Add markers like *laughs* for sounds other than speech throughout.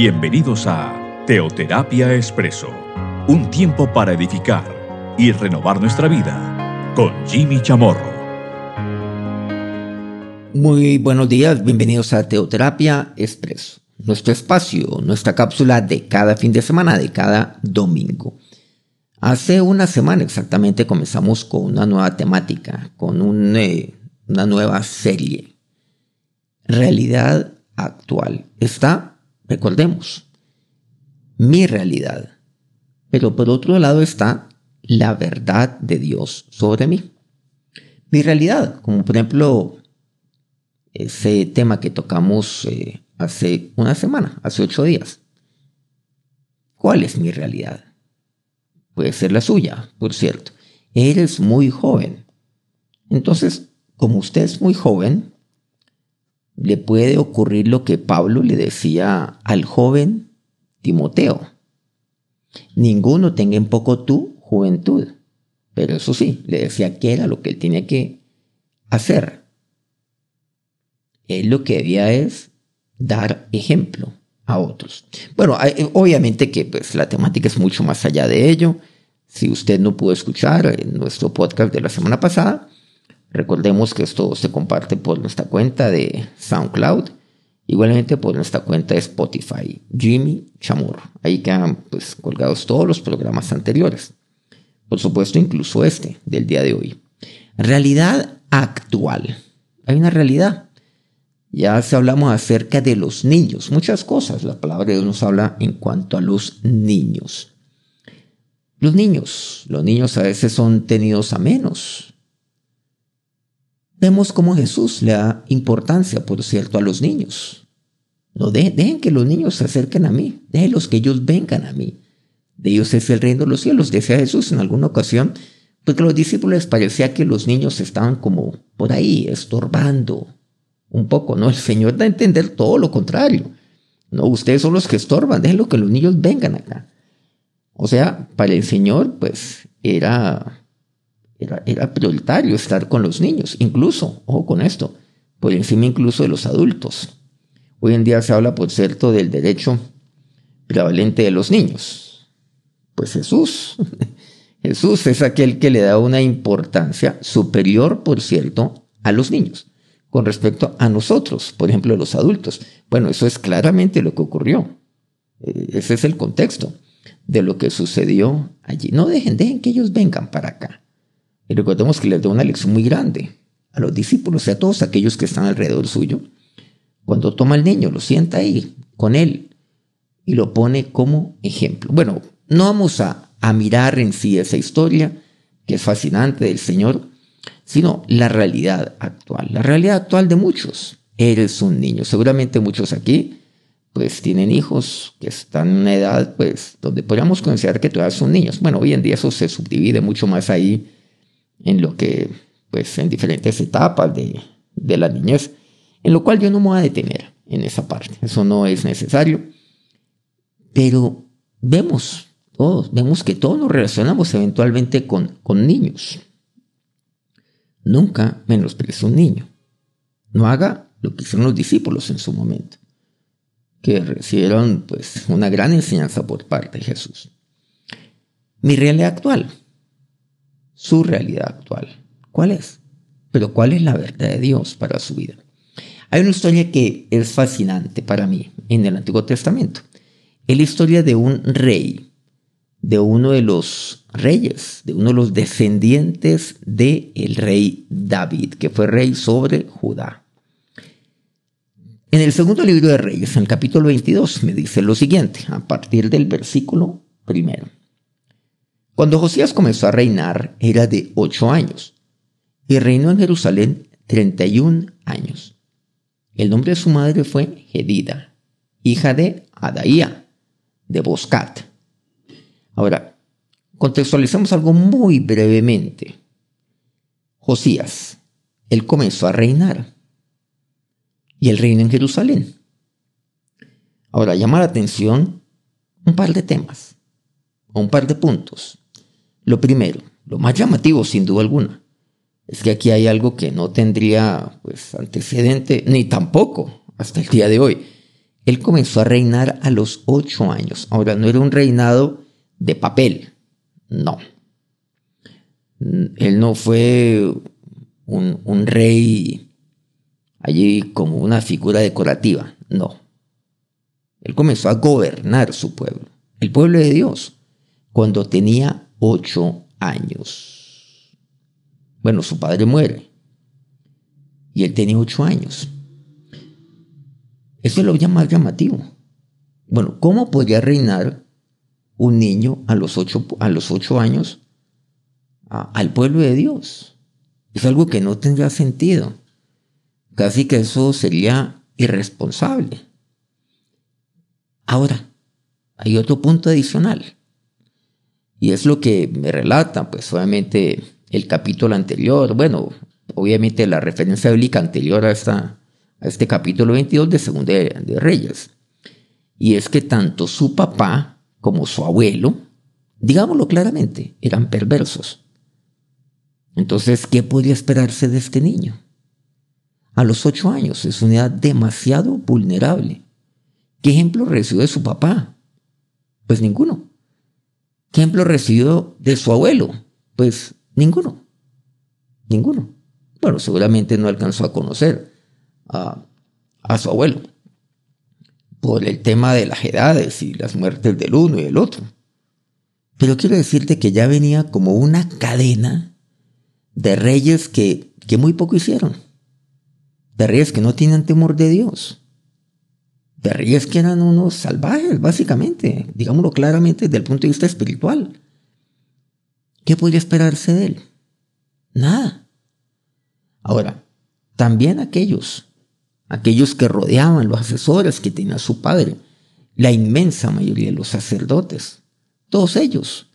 Bienvenidos a Teoterapia Expreso, un tiempo para edificar y renovar nuestra vida con Jimmy Chamorro. Muy buenos días, bienvenidos a Teoterapia Expreso, nuestro espacio, nuestra cápsula de cada fin de semana, de cada domingo. Hace una semana exactamente comenzamos con una nueva temática, con eh, una nueva serie. Realidad actual. Está Recordemos, mi realidad. Pero por otro lado está la verdad de Dios sobre mí. Mi realidad, como por ejemplo ese tema que tocamos eh, hace una semana, hace ocho días. ¿Cuál es mi realidad? Puede ser la suya, por cierto. Eres muy joven. Entonces, como usted es muy joven, le puede ocurrir lo que Pablo le decía al joven Timoteo. Ninguno tenga en poco tu juventud. Pero eso sí, le decía que era lo que él tenía que hacer. Él lo que debía es dar ejemplo a otros. Bueno, obviamente que pues, la temática es mucho más allá de ello. Si usted no pudo escuchar en nuestro podcast de la semana pasada, Recordemos que esto se comparte por nuestra cuenta de SoundCloud, igualmente por nuestra cuenta de Spotify, Jimmy Chamorro. Ahí quedan pues colgados todos los programas anteriores. Por supuesto, incluso este del día de hoy. Realidad actual. Hay una realidad. Ya se hablamos acerca de los niños, muchas cosas. La palabra de Dios nos habla en cuanto a los niños. Los niños, los niños a veces son tenidos a menos, Vemos cómo Jesús le da importancia, por cierto, a los niños. No dejen que los niños se acerquen a mí, déjenlos que ellos vengan a mí. De ellos es el reino de los cielos, decía Jesús en alguna ocasión, porque a los discípulos les parecía que los niños estaban como por ahí, estorbando un poco, ¿no? El Señor da a entender todo lo contrario. No, ustedes son los que estorban, déjenlo que los niños vengan acá. O sea, para el Señor, pues era era, prioritario estar con los niños, incluso, ojo con esto, por encima incluso de los adultos. Hoy en día se habla, por cierto, del derecho prevalente de los niños. Pues Jesús, *laughs* Jesús es aquel que le da una importancia superior, por cierto, a los niños, con respecto a nosotros, por ejemplo, los adultos. Bueno, eso es claramente lo que ocurrió. Eh, ese es el contexto de lo que sucedió allí. No dejen, dejen que ellos vengan para acá. Y recordemos que les da una lección muy grande a los discípulos y a todos aquellos que están alrededor suyo. Cuando toma al niño, lo sienta ahí con él y lo pone como ejemplo. Bueno, no vamos a, a mirar en sí esa historia, que es fascinante del Señor, sino la realidad actual, la realidad actual de muchos. Eres un niño. Seguramente muchos aquí pues tienen hijos que están en una edad pues donde podríamos considerar que todavía son niños. Bueno, hoy en día eso se subdivide mucho más ahí en lo que, pues, en diferentes etapas de, de la niñez, en lo cual yo no me voy a detener en esa parte, eso no es necesario, pero vemos todos, vemos que todos nos relacionamos eventualmente con, con niños. Nunca menosprecio un niño. No haga lo que hicieron los discípulos en su momento, que recibieron pues una gran enseñanza por parte de Jesús. Mi realidad actual, su realidad actual. ¿Cuál es? Pero ¿cuál es la verdad de Dios para su vida? Hay una historia que es fascinante para mí en el Antiguo Testamento. Es la historia de un rey, de uno de los reyes, de uno de los descendientes del el rey David, que fue rey sobre Judá. En el segundo libro de Reyes, en el capítulo 22, me dice lo siguiente, a partir del versículo primero. Cuando Josías comenzó a reinar era de ocho años y reinó en Jerusalén 31 años. El nombre de su madre fue Gedida, hija de Adaía, de Boscat. Ahora, contextualizamos algo muy brevemente. Josías, él comenzó a reinar y él reina en Jerusalén. Ahora, llama la atención un par de temas, un par de puntos. Lo primero, lo más llamativo sin duda alguna, es que aquí hay algo que no tendría pues antecedente ni tampoco hasta el día de hoy. Él comenzó a reinar a los ocho años. Ahora, no era un reinado de papel, no. Él no fue un, rey allí como una figura decorativa, no. Él comenzó a gobernar su pueblo, el pueblo de Dios, cuando tenía ocho años. Bueno, su padre muere y él tenía ocho años. Eso es lo más llamativo. Bueno, ¿cómo podría reinar un niño a los ocho, a los ocho años al pueblo de Dios? Es algo que no tendría sentido. Casi que eso sería irresponsable. Ahora, hay otro punto adicional. Y es lo que me relata, pues obviamente el capítulo anterior, bueno, obviamente la referencia bíblica anterior a, esta, a este capítulo 22 de Segunda de Reyes. Y es que tanto su papá como su abuelo, digámoslo claramente, eran perversos. Entonces, ¿qué podría esperarse de este niño? A los ocho años es una edad demasiado vulnerable. ¿Qué ejemplo recibió de su papá? Pues ninguno. ¿Qué ejemplo recibió de su abuelo? Pues ninguno. Ninguno. Bueno, seguramente no alcanzó a conocer a, su abuelo por el tema de las edades y las muertes del uno y del otro. Pero quiero decirte que ya venía como una cadena de reyes que, que muy poco hicieron. De reyes que no tienen temor de Dios de reyes que eran unos salvajes, básicamente, digámoslo claramente desde el punto de vista espiritual. ¿Qué podría esperarse de él? Nada. Ahora, también aquellos, aquellos que rodeaban los asesores que tenía su padre, la inmensa mayoría de los sacerdotes, todos ellos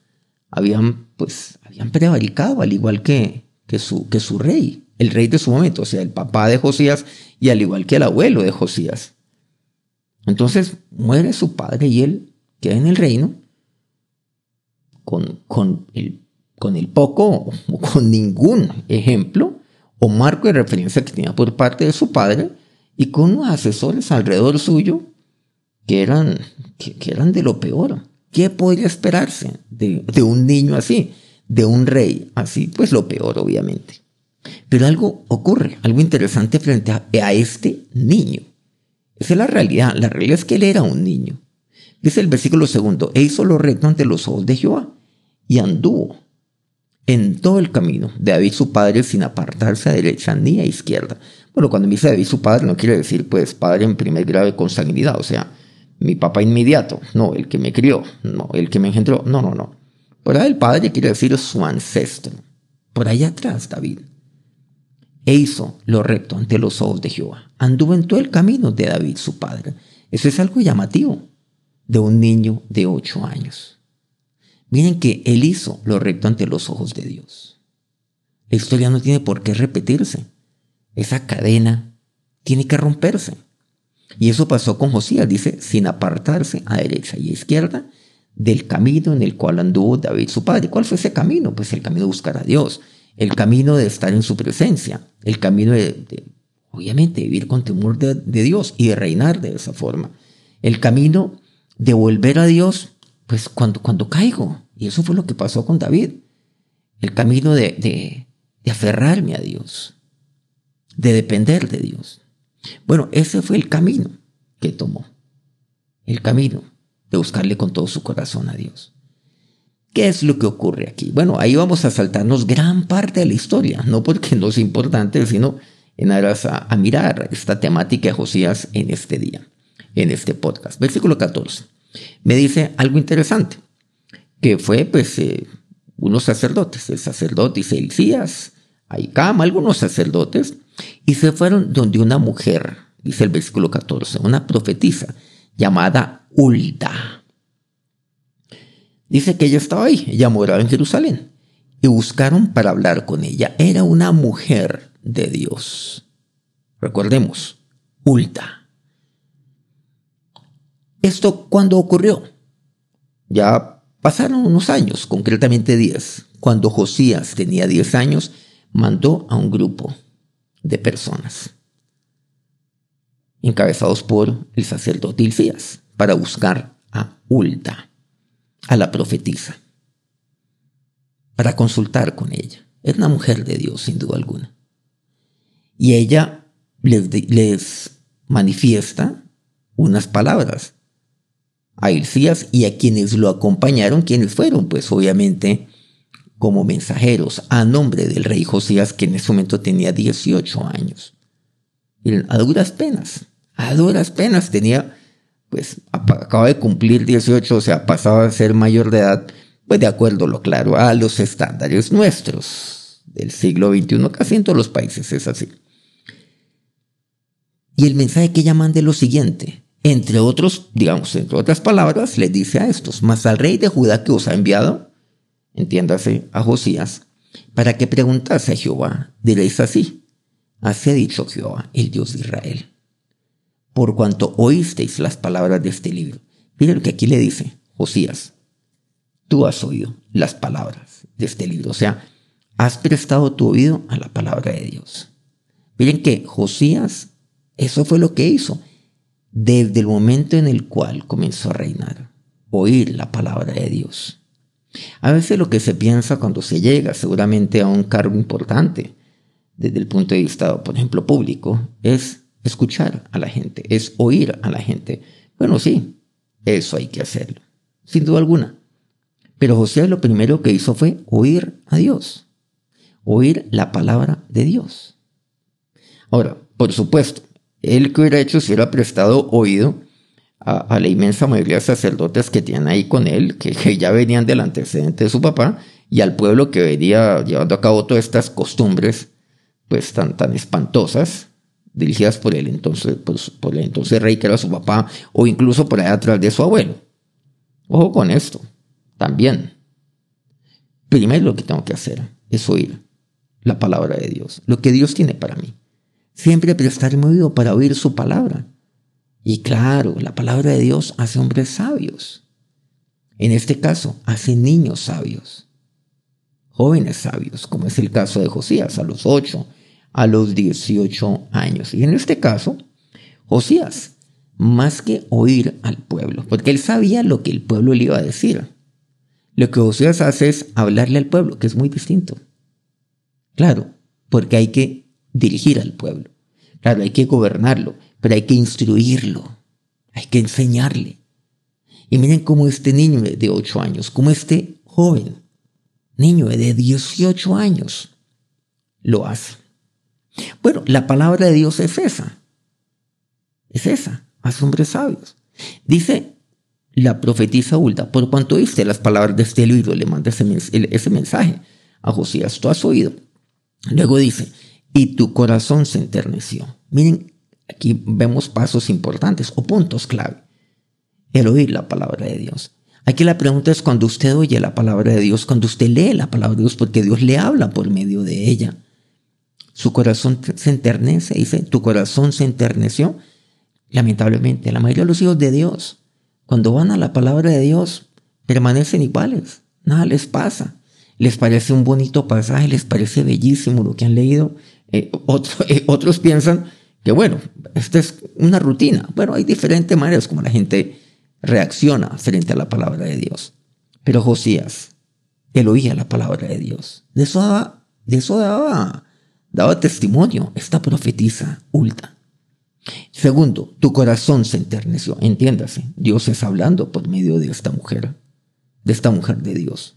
habían, pues, habían prevaricado, al igual que, que, su, que su rey, el rey de su momento, o sea, el papá de Josías y al igual que el abuelo de Josías. Entonces muere su padre y él queda en el reino con, con, el, con el poco o con ningún ejemplo o marco de referencia que tenía por parte de su padre y con unos asesores alrededor suyo que eran, que, eran de lo peor. ¿Qué podría esperarse de, de un niño así, de un rey así? Pues lo peor, obviamente. Pero algo ocurre, algo interesante frente a, a este niño. Esa es la realidad. La realidad es que él era un niño. Dice el versículo segundo, e hizo lo recto ante los ojos de Jehová y anduvo en todo el camino de David su padre sin apartarse a derecha ni a izquierda. Bueno, cuando me dice David su padre no quiere decir pues padre en primer grado de consanguinidad, o sea, mi papá inmediato, no, el que me crió, no, el que me engendró, no, no, no. Por ahí el padre quiere decir su ancestro. Por ahí atrás, David e hizo lo recto ante los ojos de Jehová. Anduvo en todo el camino de David, su padre. Eso es algo llamativo de un niño de ocho años. Miren que él hizo lo recto ante los ojos de Dios. La historia no tiene por qué repetirse. Esa cadena tiene que romperse. Y eso pasó con Josías, dice, sin apartarse a derecha y a izquierda del camino en el cual anduvo David su padre. ¿Cuál fue ese camino? Pues el camino de buscar a Dios, el camino de estar en su presencia, el camino de, obviamente, vivir con temor de, Dios y de reinar de esa forma. El camino de volver a Dios, pues cuando, cuando caigo. Y eso fue lo que pasó con David. El camino de, de, de aferrarme a Dios, de depender de Dios. Bueno, ese fue el camino que tomó. El camino de buscarle con todo su corazón a Dios. ¿Qué es lo que ocurre aquí? Bueno, ahí vamos a saltarnos gran parte de la historia, no porque no es importante, sino en aras a, mirar esta temática de Josías en este día, en este podcast. Versículo 14. Me dice algo interesante, que fue pues eh, unos sacerdotes, el sacerdote Elías, Aicam, algunos sacerdotes, y se fueron donde una mujer, dice el versículo 14, una profetisa llamada Ulda. Dice que ella estaba ahí, ella moraba en Jerusalén. Y buscaron para hablar con ella. Era una mujer de Dios. Recordemos, Ulta. ¿Esto cuándo ocurrió? Ya pasaron unos años, concretamente 10. Cuando Josías tenía 10 años, mandó a un grupo de personas. encabezados por el sacerdote Ilcías, para buscar a Ulda, a la profetisa, para consultar con ella. Es una mujer de Dios, sin duda alguna. Y ella les, les manifiesta unas palabras a Ilcías y a quienes lo acompañaron, quienes fueron, pues obviamente, como mensajeros a nombre del rey Josías, que en ese momento tenía 18 años. Y a duras penas, a duras penas tenía, pues acaba de cumplir 18, o sea, pasaba a ser mayor de edad, pues de acuerdo, lo claro, a los estándares nuestros del siglo XXI, casi en todos los países es así. Y el mensaje que ella manda es lo siguiente, entre otros, digamos, entre otras palabras, le dice a estos, mas al rey de Judá que os ha enviado, entiéndase, a Josías, para que preguntase a Jehová, diréis así, así ha dicho Jehová, el Dios de Israel, por cuanto oísteis las palabras de este libro. Miren lo que aquí le dice Josías, tú has oído las palabras de este libro, o sea, has prestado tu oído a la palabra de Dios. Miren que Josías, eso fue lo que hizo desde el momento en el cual comenzó a reinar, oír la palabra de Dios. A veces lo que se piensa cuando se llega seguramente a un cargo importante, desde el punto de vista, por ejemplo, público, es escuchar a la gente, es oír a la gente. Bueno, sí, eso hay que hacerlo, sin duda alguna. Pero José lo primero que hizo fue oír a Dios, oír la palabra de Dios. Ahora, por supuesto, él que hubiera hecho si hubiera prestado oído a, la inmensa mayoría de sacerdotes que tienen ahí con él, que, ya venían del antecedente de su papá, y al pueblo que venía llevando a cabo todas estas costumbres, pues tan, tan espantosas, dirigidas por el entonces, por el entonces rey que era su papá, o incluso por allá atrás de su abuelo. Ojo con esto, también. Primero lo que tengo que hacer es oír la palabra de Dios, lo que Dios tiene para mí. Siempre prestarme oído para oír su palabra. Y claro, la palabra de Dios hace hombres sabios. En este caso, hace niños sabios. Jóvenes sabios, como es el caso de Josías, a los 8, a los 18 años. Y en este caso, Josías, más que oír al pueblo, porque él sabía lo que el pueblo le iba a decir. Lo que Josías hace es hablarle al pueblo, que es muy distinto. Claro, porque hay que dirigir al pueblo. Claro, hay que gobernarlo, pero hay que instruirlo, hay que enseñarle. Y miren cómo este niño de 8 años, como este joven, niño de 18 años, lo hace. Bueno, la palabra de Dios es esa. Es esa, a hombres sabios. Dice la profetisa Ulda, por cuanto oíste las palabras de este libro, le manda ese, ese mensaje a Josías, tú has oído. Luego dice, y tu corazón se enterneció. Miren, aquí vemos pasos importantes o puntos clave. El oír la palabra de Dios. Aquí la pregunta es cuando usted oye la palabra de Dios, cuando usted lee la palabra de Dios, porque Dios le habla por medio de ella. Su corazón se enternece, dice, tu corazón se enterneció. Lamentablemente, la mayoría de los hijos de Dios, cuando van a la palabra de Dios, permanecen iguales, nada les pasa. Les parece un bonito pasaje, les parece bellísimo lo que han leído, eh, eh, otros piensan que, bueno, esta es una rutina. Bueno, hay diferentes maneras como la gente reacciona frente a la palabra de Dios. Pero Josías, él oía la palabra de Dios. De eso daba, de eso daba, daba testimonio esta profetisa ulta. Segundo, tu corazón se enterneció. Entiéndase, Dios es hablando por medio de esta mujer, de esta mujer de Dios.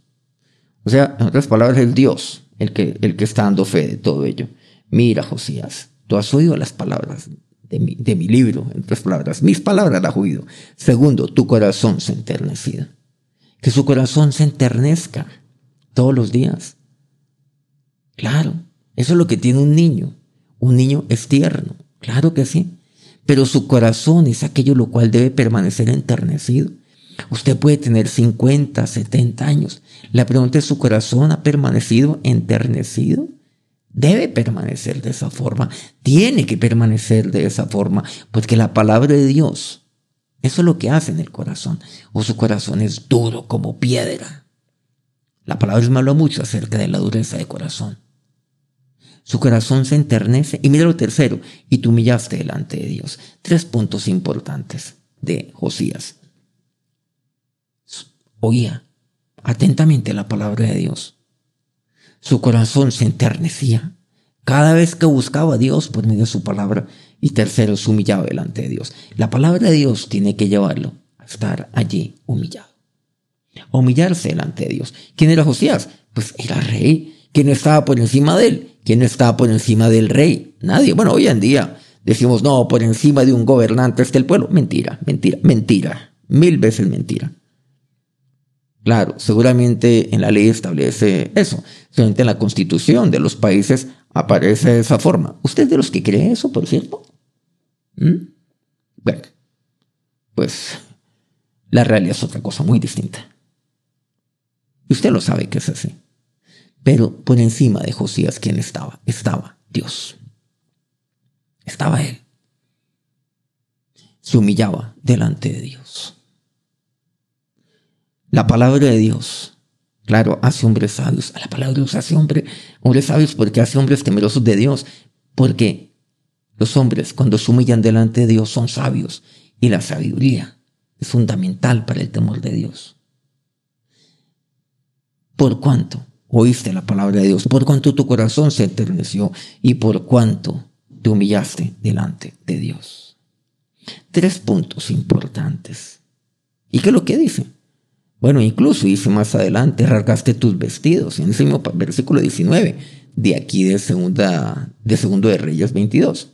O sea, en otras palabras, es Dios el que, el que está dando fe de todo ello. Mira, Josías, tú has oído las palabras de mi, de mi libro, en otras palabras, mis palabras las has oído. Segundo, tu corazón se enternecida. Que su corazón se enternezca todos los días. Claro, eso es lo que tiene un niño. Un niño es tierno, claro que sí. Pero su corazón es aquello lo cual debe permanecer enternecido. Usted puede tener 50, 70 años. La pregunta es, ¿su corazón ha permanecido enternecido? debe permanecer de esa forma, tiene que permanecer de esa forma, porque la palabra de Dios, eso es lo que hace en el corazón, o su corazón es duro como piedra. La palabra me habla mucho acerca de la dureza de corazón. Su corazón se enternece. Y mira lo tercero, y tú humillaste delante de Dios. Tres puntos importantes de Josías. Oía atentamente la palabra de Dios. Su corazón se enternecía cada vez que buscaba a Dios por medio de su palabra. Y tercero, se humillaba delante de Dios. La palabra de Dios tiene que llevarlo a estar allí humillado. Humillarse delante de Dios. ¿Quién era Josías? Pues era rey. ¿Quién estaba por encima de él? ¿Quién estaba por encima del rey? Nadie. Bueno, hoy en día decimos, no, por encima de un gobernante está el pueblo. Mentira, mentira, mentira. Mil veces mentira. Claro, seguramente en la ley establece eso. Seguramente en la constitución de los países aparece de esa forma. ¿Usted es de los que cree eso, por cierto? ¿Mm? Bueno, pues la realidad es otra cosa muy distinta. Y usted lo sabe que es así. Pero por encima de Josías, ¿quién estaba? Estaba Dios. Estaba Él. Se humillaba delante de Dios. La palabra de Dios, claro, hace hombres sabios. La palabra de Dios hace hombres sabios porque hace hombres temerosos de Dios. Porque los hombres, cuando se humillan delante de Dios, son sabios. Y la sabiduría es fundamental para el temor de Dios. ¿Por cuánto oíste la palabra de Dios? ¿Por cuánto tu corazón se enterneció? ¿Y por cuánto te humillaste delante de Dios? Tres puntos importantes. ¿Y qué es lo que dice? Bueno, incluso dice más adelante, rasgaste tus vestidos, en ese mismo versículo 19, de aquí de, segunda, de segundo de Reyes 22.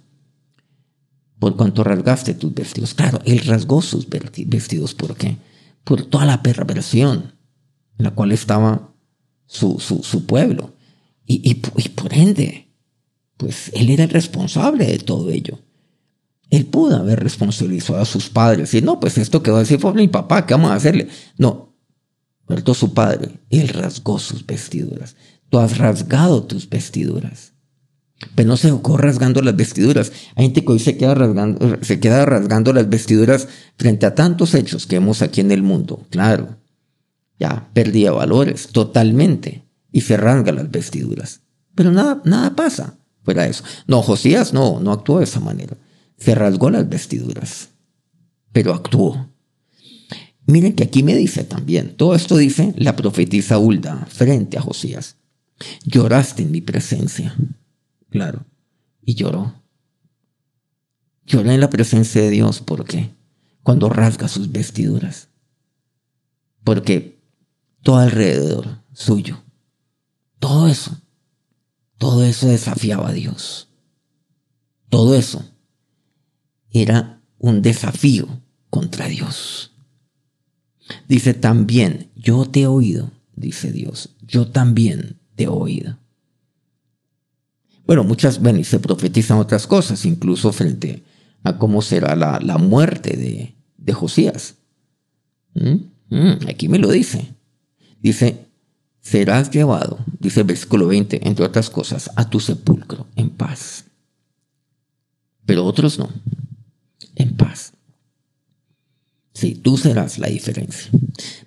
Por cuanto rasgaste tus vestidos. Claro, él rasgó sus vestidos. ¿Por qué? Por toda la perversión en la cual estaba su, su, pueblo. Y, y, por ende, pues él era el responsable de todo ello. Él pudo haber responsabilizado a sus padres y no, pues esto que va a decir fue mi papá, ¿qué vamos a hacerle? No, Muerto su padre, él rasgó sus vestiduras. Tú has rasgado tus vestiduras. Pero no se dejó rasgando las vestiduras. Hay gente que hoy se queda, rasgando, se queda rasgando las vestiduras frente a tantos hechos que vemos aquí en el mundo. Claro, ya perdía valores totalmente y se rasga las vestiduras. Pero nada, nada pasa fuera eso. No, Josías no, no actuó de esa manera. Se rasgó las vestiduras, pero actuó. Miren que aquí me dice también, todo esto dice la profetisa Hulda frente a Josías. Lloraste en mi presencia. Claro. Y lloró. Lloró en la presencia de Dios. ¿Por qué? Cuando rasga sus vestiduras. Porque todo alrededor suyo, todo eso, todo eso desafiaba a Dios. Todo eso era un desafío contra Dios. Dice también, yo te he oído, dice Dios, yo también te he oído. Bueno, muchas, bueno, y se profetizan otras cosas, incluso frente a cómo será la, la muerte de, de Josías. ¿Mm? ¿Mm? aquí me lo dice. Dice, serás llevado, dice el versículo 20, entre otras cosas, a tu sepulcro en paz. Pero otros no, en paz. Sí, tú serás la diferencia.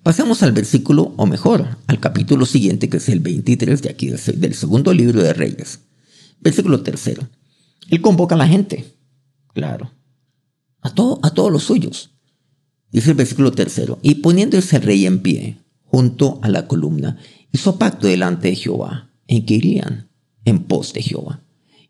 Pasamos al versículo, o mejor, al capítulo siguiente, que es el 23 de aquí, del segundo libro de Reyes. Versículo tercero. Él convoca a la gente, claro, a, todo, a todos los suyos. Dice el versículo tercero, y poniéndose el rey en pie, junto a la columna, hizo pacto delante de Jehová, en que irían en pos de Jehová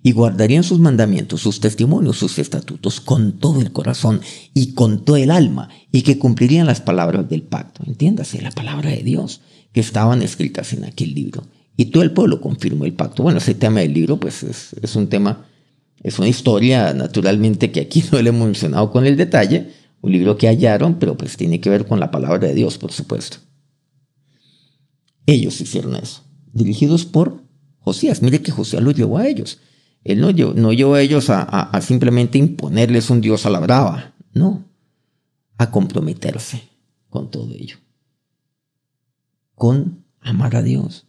y guardarían sus mandamientos, sus testimonios, sus estatutos con todo el corazón y con todo el alma, y que cumplirían las palabras del pacto. Entiéndase, la palabra de Dios que estaban escritas en aquel libro. Y todo el pueblo confirmó el pacto. Bueno, ese tema del libro, pues es, es un tema, es una historia, naturalmente, que aquí *laughs* no le hemos mencionado con el detalle, un libro que hallaron, pero pues tiene que ver con la palabra de Dios, por supuesto. Ellos hicieron eso, dirigidos por Josías. Mire que Josías lo llevó a ellos. Él no, llevó a ellos a, simplemente imponerles un Dios a la brava, no, a comprometerse con todo ello, con amar a Dios,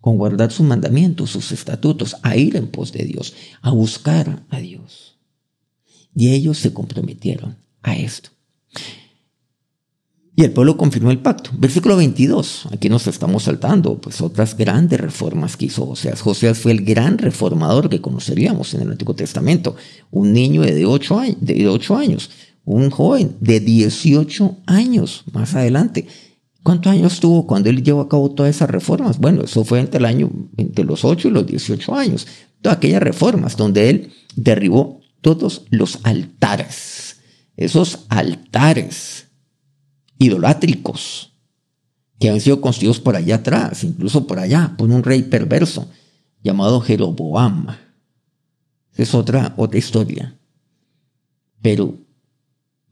con guardar sus mandamientos, sus estatutos, a ir en pos de Dios, a buscar a Dios. Y ellos se comprometieron a esto. Y el pueblo confirmó el pacto. Versículo 22, aquí nos estamos saltando, pues otras grandes reformas que hizo Joseas. Joseas fue el gran reformador que conoceríamos en el Antiguo Testamento. Un niño de 8 años, de 8 años un joven de 18 años más adelante. ¿Cuántos años tuvo cuando él llevó a cabo todas esas reformas? Bueno, eso fue entre el año, entre los 8 y los 18 años. Todas aquellas reformas donde él derribó todos los altares. Esos altares idolátricos que han sido construidos por allá atrás, incluso por allá, por un rey perverso llamado Jeroboam. Es otra, otra historia. Pero,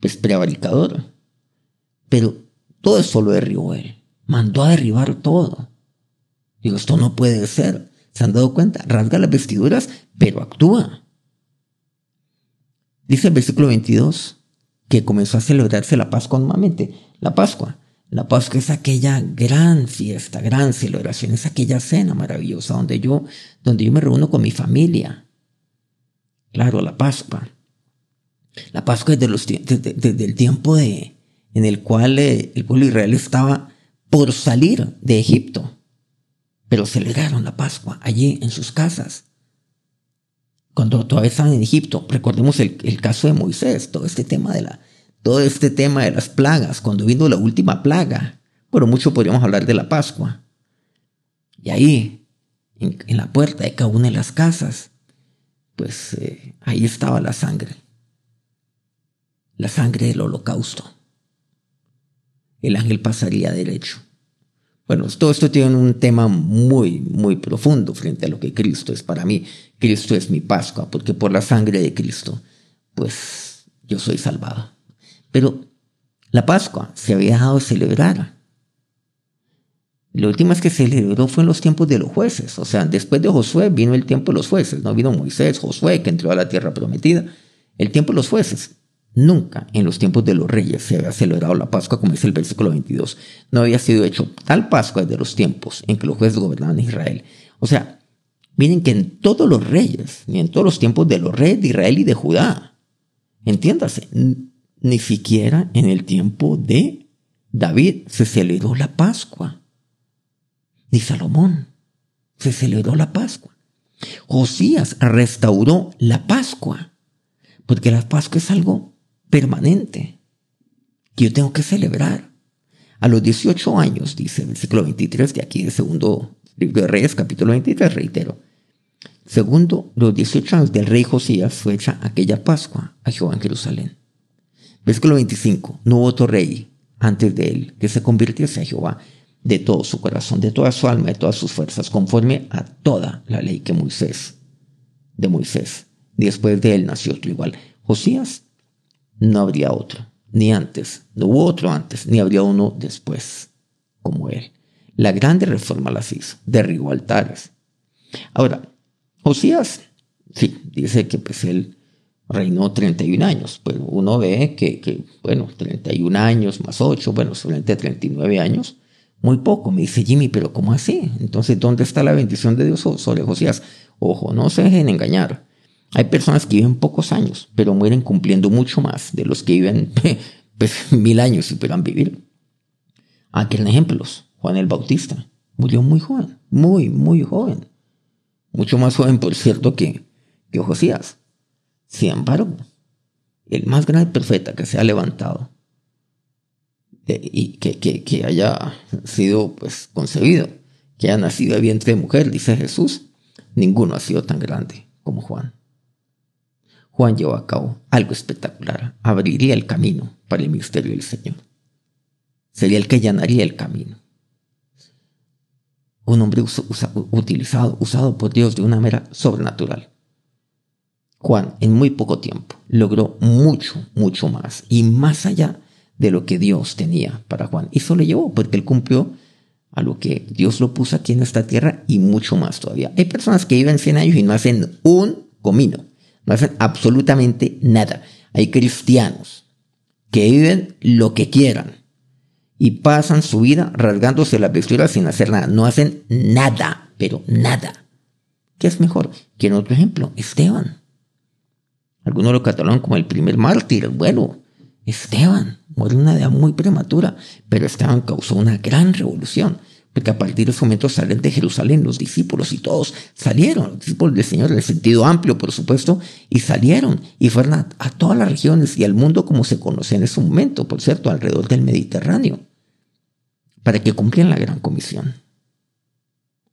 pues. Pero todo eso lo derribó él. Mandó a derribar todo. Digo, esto no puede ser. ¿Se han dado cuenta? Rasga las vestiduras, pero actúa. Dice el versículo 22 que comenzó a celebrarse la Pascua nuevamente. La Pascua. La Pascua es aquella gran fiesta, gran celebración, es aquella cena maravillosa donde yo, donde yo me reúno con mi familia. Claro, la Pascua. La Pascua es de los, desde, el tiempo de, en el cual eh, el pueblo de Israel estaba por salir de Egipto. Pero celebraron la Pascua allí en sus casas cuando todavía estaban en Egipto. Recordemos el, caso de Moisés, todo este tema de la, todo este tema de las plagas, cuando vino la última plaga. Pero mucho podríamos hablar de la Pascua. Y ahí, en, la puerta de cada una de las casas, pues eh, ahí estaba la sangre. La sangre del holocausto. El ángel pasaría derecho. Bueno, todo esto tiene un tema muy, muy profundo frente a lo que Cristo es para mí. Cristo es mi Pascua, porque por la sangre de Cristo, pues yo soy salvado. Pero la Pascua se había dejado de celebrar. La última vez que se celebró fue en los tiempos de los jueces. O sea, después de Josué vino el tiempo de los jueces. No vino Moisés, Josué, que entró a la tierra prometida. El tiempo de los jueces. Nunca en los tiempos de los reyes se había celebrado la Pascua, como dice el versículo 22. No había sido hecho tal Pascua desde los tiempos en que los jueces gobernaban Israel. O sea, miren que en todos los reyes, ni en todos los tiempos de los reyes de Israel y de Judá, entiéndase, ni siquiera en el tiempo de David se celebró la Pascua. Ni Salomón se celebró la Pascua. Josías restauró la Pascua, porque la Pascua es algo permanente que yo tengo que celebrar. A los 18 años, dice el versículo 23 de aquí del segundo libro de Reyes, capítulo 23, reitero. Segundo, los 18 años del rey Josías fue hecha aquella Pascua a Jehová en Jerusalén. Versículo 25. No hubo otro rey antes de él que se convirtiese a Jehová de todo su corazón, de toda su alma, de todas sus fuerzas, conforme a toda la ley que Moisés, de Moisés. Después de él nació otro igual. Josías no habría otro, ni antes, no hubo otro antes, ni habría uno después, como él. La grande reforma las hizo, derribó altares. Ahora, Josías, sí, dice que pues él reinó 31 años, pero uno ve que, que bueno, 31 años más 8, bueno, solamente 39 años, muy poco. Me dice Jimmy, pero ¿cómo así? Entonces, ¿dónde está la bendición de Dios sobre Josías? Ojo, no se dejen engañar. Hay personas que viven pocos años, pero mueren cumpliendo mucho más de los que viven *laughs* pues, mil años y puedan vivir. Aquí en ejemplos. Juan el Bautista murió muy joven, muy, muy joven. Mucho más joven, por cierto, que, que Josías. Sin embargo, el más grande profeta que se ha levantado y que, que, haya sido pues, concebido, que haya nacido de vientre de mujer, dice Jesús, ninguno ha sido tan grande como Juan. Juan llevó a cabo algo espectacular. Abriría el camino para el misterio del Señor. Sería el que allanaría el camino. Un hombre utilizado, usado por Dios de una manera sobrenatural. Juan, en muy poco tiempo, logró mucho, mucho más y más allá de lo que Dios tenía para Juan. Y eso le llevó porque él cumplió a lo que Dios lo puso aquí en esta tierra y mucho más todavía. Hay personas que viven 100 años y no hacen un comino no hacen absolutamente nada. Hay cristianos que viven lo que quieran y pasan su vida rasgándose la vestiduras sin hacer nada. No hacen nada, pero nada. ¿Qué es mejor? Quiero otro ejemplo, Esteban. Algunos lo catalogan como el primer mártir. Bueno, Esteban murió una edad muy prematura, pero Esteban causó una gran revolución, porque a partir de ese momento salen de Jerusalén los discípulos y todos salieron, los discípulos del Señor en el sentido amplio, por supuesto, y salieron y fueron a, a todas las regiones y al mundo como se conoce en ese momento, por cierto, alrededor del Mediterráneo, para que cumplieran la gran comisión.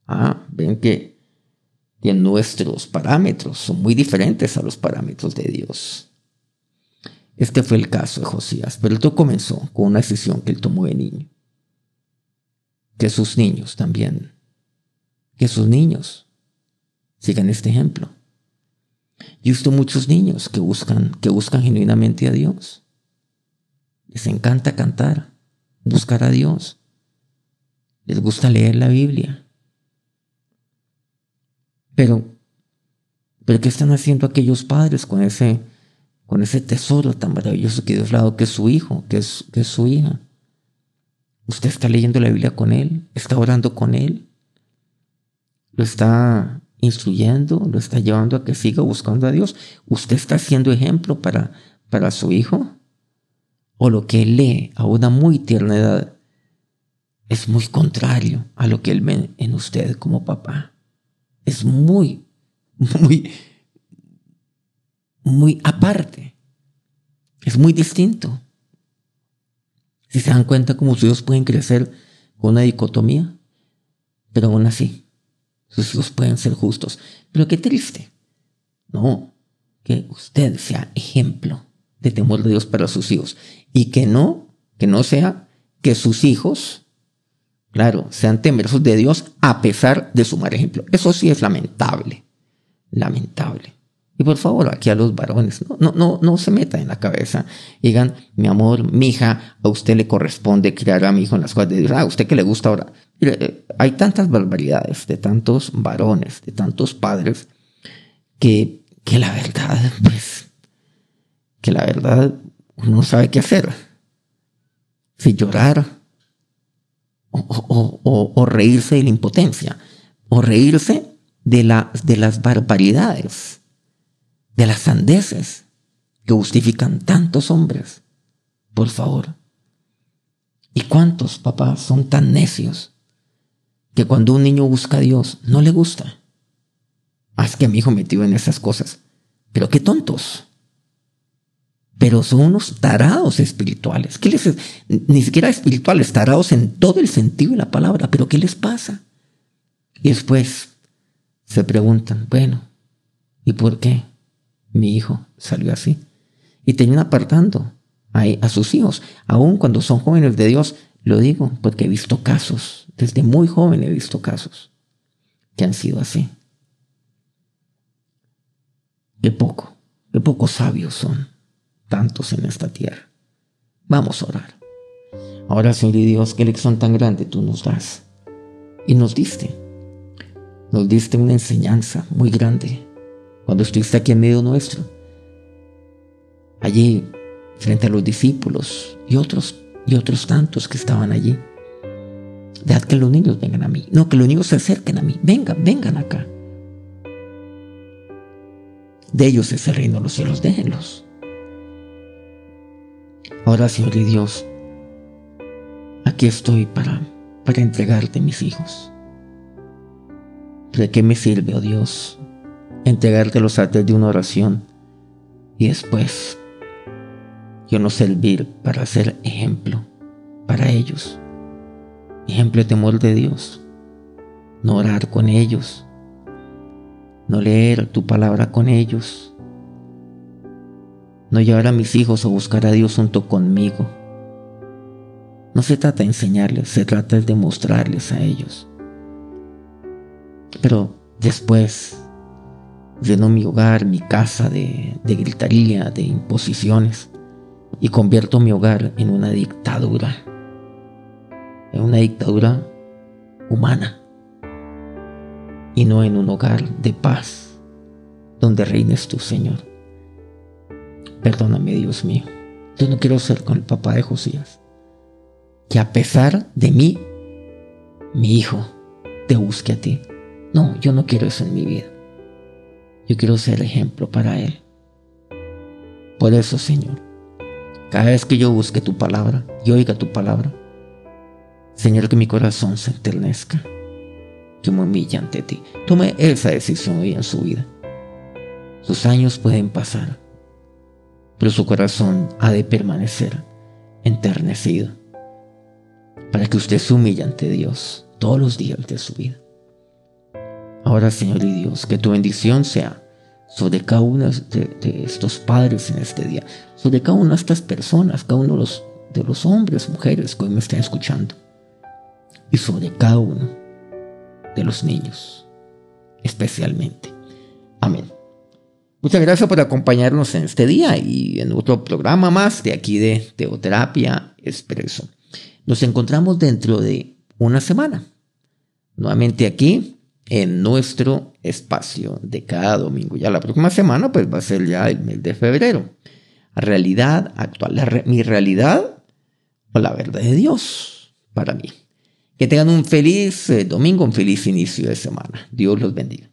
Ah, ven que, que nuestros parámetros son muy diferentes a los parámetros de Dios. Este fue el caso de Josías, pero todo comenzó con una decisión que él tomó de niño. Que sus niños también, que sus niños sigan este ejemplo. Y visto muchos niños que buscan, que buscan genuinamente a Dios. Les encanta cantar, buscar a Dios. Les gusta leer la Biblia. Pero, pero ¿qué están haciendo aquellos padres con ese con ese tesoro tan maravilloso que Dios le ha dado, que es su hijo, que es, es su hija. Usted está leyendo la Biblia con él, está orando con él, lo está instruyendo, lo está llevando a que siga buscando a Dios. Usted está siendo ejemplo para, para su hijo. O lo que él lee a una muy tierna edad es muy contrario a lo que él ve en usted como papá. Es muy, muy, muy aparte. Es muy distinto. Si se dan cuenta cómo sus hijos pueden crecer con una dicotomía, pero aún así, sus hijos pueden ser justos. Pero qué triste. No, que usted sea ejemplo de temor de Dios para sus hijos y que no, que no sea que sus hijos, claro, sean temerosos de Dios a pesar de su mal ejemplo. Eso sí es lamentable, lamentable. Y por favor, aquí a los varones, no, no, no, no se meta en la cabeza. Digan, mi amor, mi hija, a usted le corresponde criar a mi hijo en las cosas de Dios. Ah, a usted que le gusta ahora. Eh, hay tantas barbaridades de tantos varones, de tantos padres, que, que la verdad, pues, que la verdad uno no sabe qué hacer. Si llorar o, reírse de la impotencia, o reírse de, la, de las barbaridades de las sandeces que justifican tantos hombres. Por favor. ¿Y cuántos papás son tan necios que cuando un niño busca a Dios no le gusta? Haz que mi hijo metido en esas cosas. Pero qué tontos. Pero son unos tarados espirituales. ¿Qué les Ni siquiera espirituales, tarados en todo el sentido de la palabra. Pero ¿qué les pasa? Y después se preguntan, bueno, ¿y por qué? mi hijo salió así. Y termina apartando a, sus hijos, aun cuando son jóvenes de Dios. Lo digo porque he visto casos, desde muy joven he visto casos que han sido así. Qué poco, qué pocos sabios son, tantos en esta tierra. Vamos a orar. Ahora, Señor y Dios, qué lección tan grande tú nos das. Y nos diste, nos diste una enseñanza muy grande cuando estuviste aquí en medio nuestro. Allí, frente a los discípulos y otros, y otros tantos que estaban allí. Dejad que los niños vengan a mí. No, que los niños se acerquen a mí. Vengan, vengan acá. De ellos es el reino de los cielos, déjenlos. Ahora, Señor y Dios, aquí estoy para, para entregarte mis hijos. ¿De qué me sirve, oh Dios, entregártelos a de una oración y después yo no servir para ser ejemplo para ellos, ejemplo de temor de Dios, no orar con ellos, no leer tu palabra con ellos, no llevar a mis hijos a buscar a Dios junto conmigo. No se trata de enseñarles, se trata de mostrarles a ellos. Pero después lleno mi hogar, mi casa de, de gritaría, de imposiciones y convierto mi hogar en una dictadura, en una dictadura humana y no en un hogar de paz donde reines tú, Señor. Perdóname, Dios mío. Yo no quiero ser con el papá de Josías. Que a pesar de mí, mi hijo te busque a ti. No, yo no quiero eso en mi vida. Yo quiero ser ejemplo para Él. Por eso, Señor, Cada vez que yo busque tu palabra y oiga tu palabra, Señor, que mi corazón se enternezca, que me humille ante ti. Tome esa decisión hoy en su vida. Sus años pueden pasar, pero su corazón ha de permanecer enternecido para que usted se humille ante Dios todos los días de su vida. Ahora, Señor y Dios, que tu bendición sea sobre cada uno de, estos padres en este día, sobre cada una de estas personas, cada uno de los, de los hombres, mujeres que hoy me están escuchando, y sobre cada uno de los niños, especialmente. Amén. Muchas gracias por acompañarnos en este día y en otro programa más de aquí de Teoterapia Expreso. Nos encontramos dentro de una semana, nuevamente aquí en nuestro espacio de cada domingo. Ya la próxima semana pues va a ser ya el mes de febrero. Realidad actual, mi realidad o la verdad de Dios para mí. Que tengan un feliz eh, domingo, un feliz inicio de semana. Dios los bendiga.